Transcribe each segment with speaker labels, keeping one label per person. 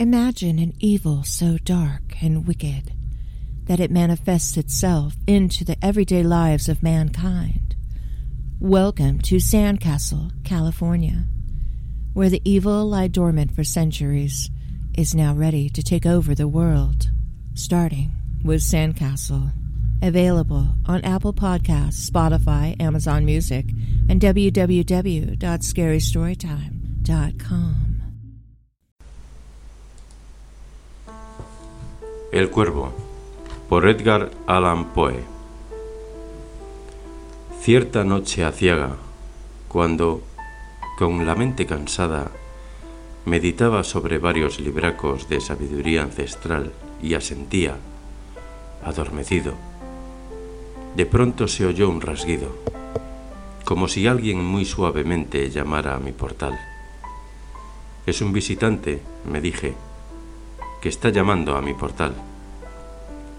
Speaker 1: Imagine an evil so dark and wicked that it manifests itself into the everyday lives of mankind. Welcome to Sandcastle, California, where the evil lie dormant for centuries is now ready to take over the world, starting with Sandcastle. Available on Apple Podcasts, Spotify, Amazon Music, and www.scarystorytime.com.
Speaker 2: El Cuervo, por Edgar Allan Poe. Cierta noche aciaga, cuando, con la mente cansada, meditaba sobre varios libracos de sabiduría ancestral y asentía, adormecido, de pronto se oyó un rasguido, como si alguien muy suavemente llamara a mi portal. Es un visitante, me dije, que está llamando a mi portal.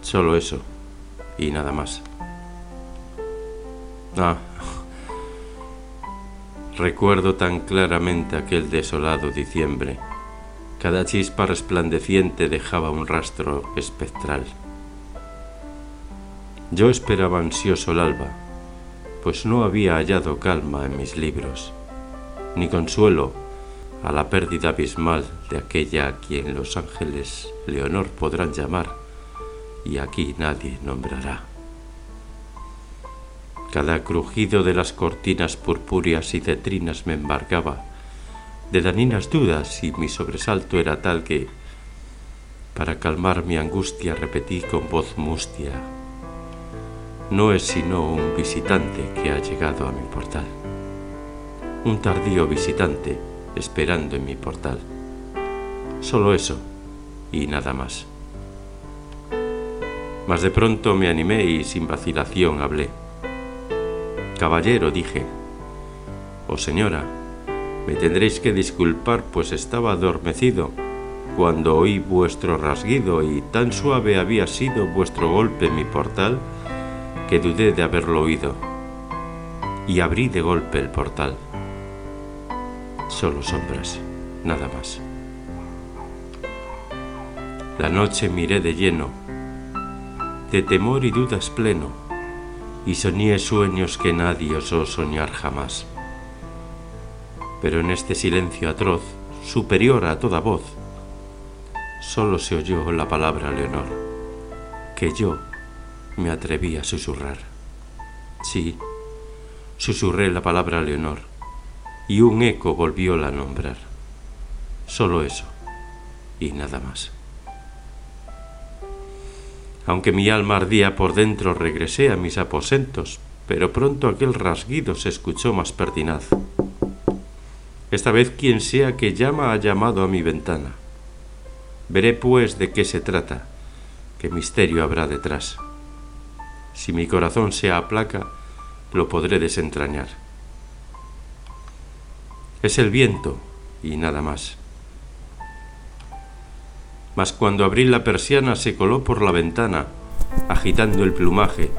Speaker 2: Solo eso, y nada más. Ah, recuerdo tan claramente aquel desolado diciembre. Cada chispa resplandeciente dejaba un rastro espectral. Yo esperaba ansioso el alba, pues no había hallado calma en mis libros, ni consuelo a la pérdida abismal de aquella a quien los ángeles Leonor podrán llamar y aquí nadie nombrará. Cada crujido de las cortinas purpúreas y cetrinas me embargaba de daninas dudas y mi sobresalto era tal que, para calmar mi angustia, repetí con voz mustia no es sino un visitante que ha llegado a mi portal. Un tardío visitante esperando en mi portal. Solo eso y nada más. Mas de pronto me animé y sin vacilación hablé. Caballero, dije, o oh, señora, me tendréis que disculpar pues estaba adormecido cuando oí vuestro rasguido y tan suave había sido vuestro golpe en mi portal que dudé de haberlo oído, y abrí de golpe el portal. Solo sombras, nada más. La noche miré de lleno, de temor y dudas pleno, y soñé sueños que nadie osó soñar jamás. Pero en este silencio atroz, superior a toda voz, solo se oyó la palabra Leonor, que yo me atreví a susurrar. Sí, susurré la palabra Leonor, y un eco volvióla a nombrar. Solo eso, y nada más. Aunque mi alma ardía por dentro, regresé a mis aposentos, pero pronto aquel rasguido se escuchó más pertinaz. Esta vez quien sea que llama ha llamado a mi ventana. Veré pues de qué se trata, qué misterio habrá detrás. Si mi corazón se aplaca, lo podré desentrañar. Es el viento y nada más. Mas cuando abrí la persiana se coló por la ventana, agitando el plumaje,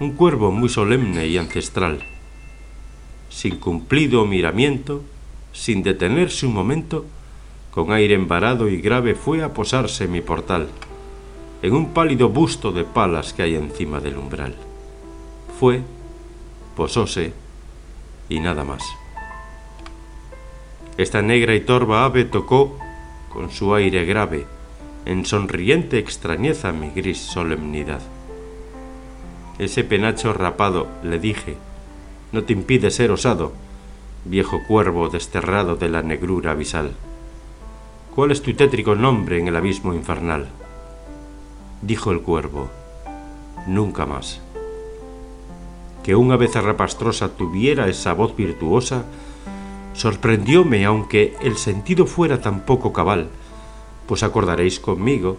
Speaker 2: un cuervo muy solemne y ancestral. Sin cumplido miramiento, sin detenerse un momento, con aire embarado y grave fue a posarse en mi portal en un pálido busto de palas que hay encima del umbral. Fue, posóse y nada más. Esta negra y torva ave tocó, con su aire grave, en sonriente extrañeza mi gris solemnidad. Ese penacho rapado, le dije, no te impide ser osado, viejo cuervo desterrado de la negrura abisal. ¿Cuál es tu tétrico nombre en el abismo infernal? dijo el cuervo, nunca más. Que una vez rapastrosa tuviera esa voz virtuosa, sorprendióme aunque el sentido fuera tan poco cabal, pues acordaréis conmigo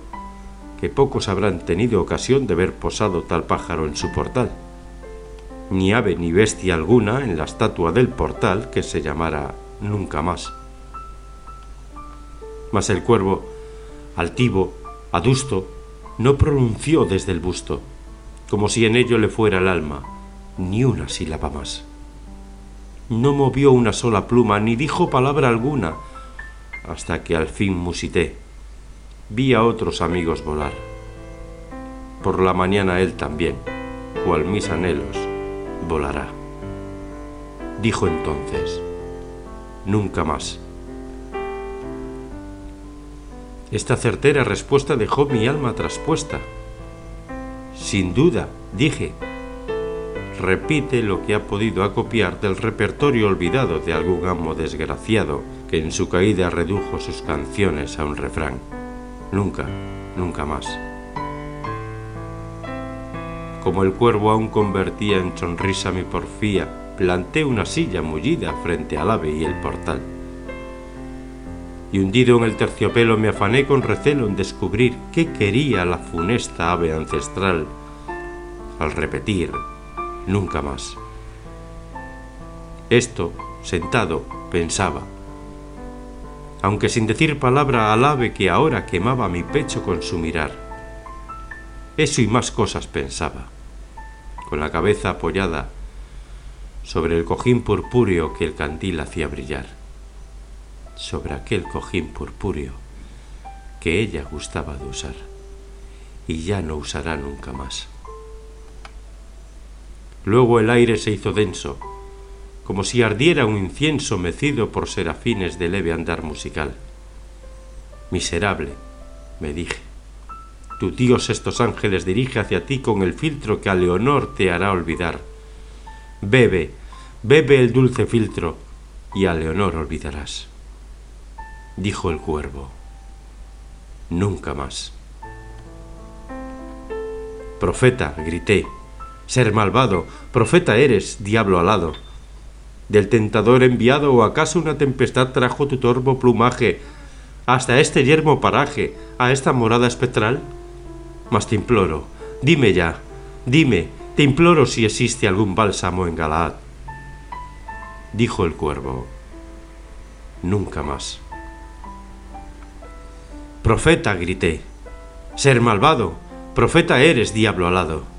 Speaker 2: que pocos habrán tenido ocasión de ver posado tal pájaro en su portal, ni ave ni bestia alguna en la estatua del portal que se llamara nunca más. Mas el cuervo, altivo, adusto, no pronunció desde el busto, como si en ello le fuera el alma, ni una sílaba más. No movió una sola pluma, ni dijo palabra alguna, hasta que al fin musité, vi a otros amigos volar. Por la mañana él también, cual mis anhelos, volará. Dijo entonces, nunca más. Esta certera respuesta dejó mi alma traspuesta. Sin duda, dije, repite lo que ha podido acopiar del repertorio olvidado de algún amo desgraciado que en su caída redujo sus canciones a un refrán. Nunca, nunca más. Como el cuervo aún convertía en sonrisa mi porfía, planté una silla mullida frente al ave y el portal. Y hundido en el terciopelo me afané con recelo en descubrir qué quería la funesta ave ancestral al repetir nunca más. Esto, sentado, pensaba, aunque sin decir palabra al ave que ahora quemaba mi pecho con su mirar. Eso y más cosas pensaba, con la cabeza apoyada sobre el cojín purpúreo que el candil hacía brillar, sobre aquel cojín purpúreo que ella gustaba de usar y ya no usará nunca más. Luego el aire se hizo denso, como si ardiera un incienso mecido por serafines de leve andar musical. Miserable, me dije, tu Dios estos ángeles dirige hacia ti con el filtro que a Leonor te hará olvidar. Bebe, bebe el dulce filtro y a Leonor olvidarás. Dijo el cuervo, nunca más. Profeta, grité, ser malvado, profeta eres, diablo alado. ¿Del tentador enviado o acaso una tempestad trajo tu torvo plumaje hasta este yermo paraje, a esta morada espectral? Mas te imploro, dime ya, dime, te imploro si existe algún bálsamo en Galaad. Dijo el cuervo, nunca más. Profeta, grité, ser malvado, profeta eres, diablo alado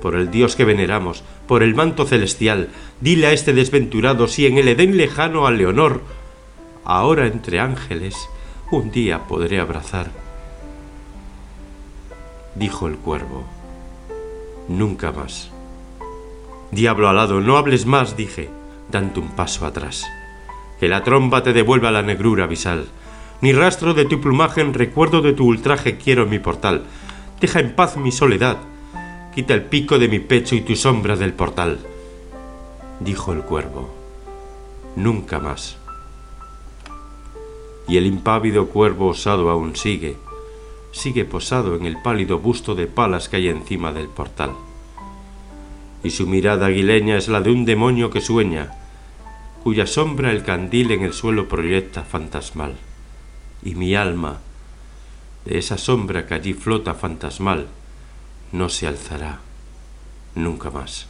Speaker 2: por el Dios que veneramos, por el manto celestial, dile a este desventurado si en el Edén lejano a Leonor, ahora entre ángeles, un día podré abrazar. Dijo el cuervo, nunca más. Diablo alado, no hables más, dije, dando un paso atrás. Que la tromba te devuelva la negrura abisal. Ni rastro de tu plumaje en recuerdo de tu ultraje quiero en mi portal. Deja en paz mi soledad, quita el pico de mi pecho y tu sombra del portal. Dijo el cuervo, nunca más. Y el impávido cuervo osado aún sigue, sigue posado en el pálido busto de palas que hay encima del portal. Y su mirada aguileña es la de un demonio que sueña, cuya sombra el candil en el suelo proyecta fantasmal. Y mi alma, de esa sombra que allí flota fantasmal, no se alzará nunca más.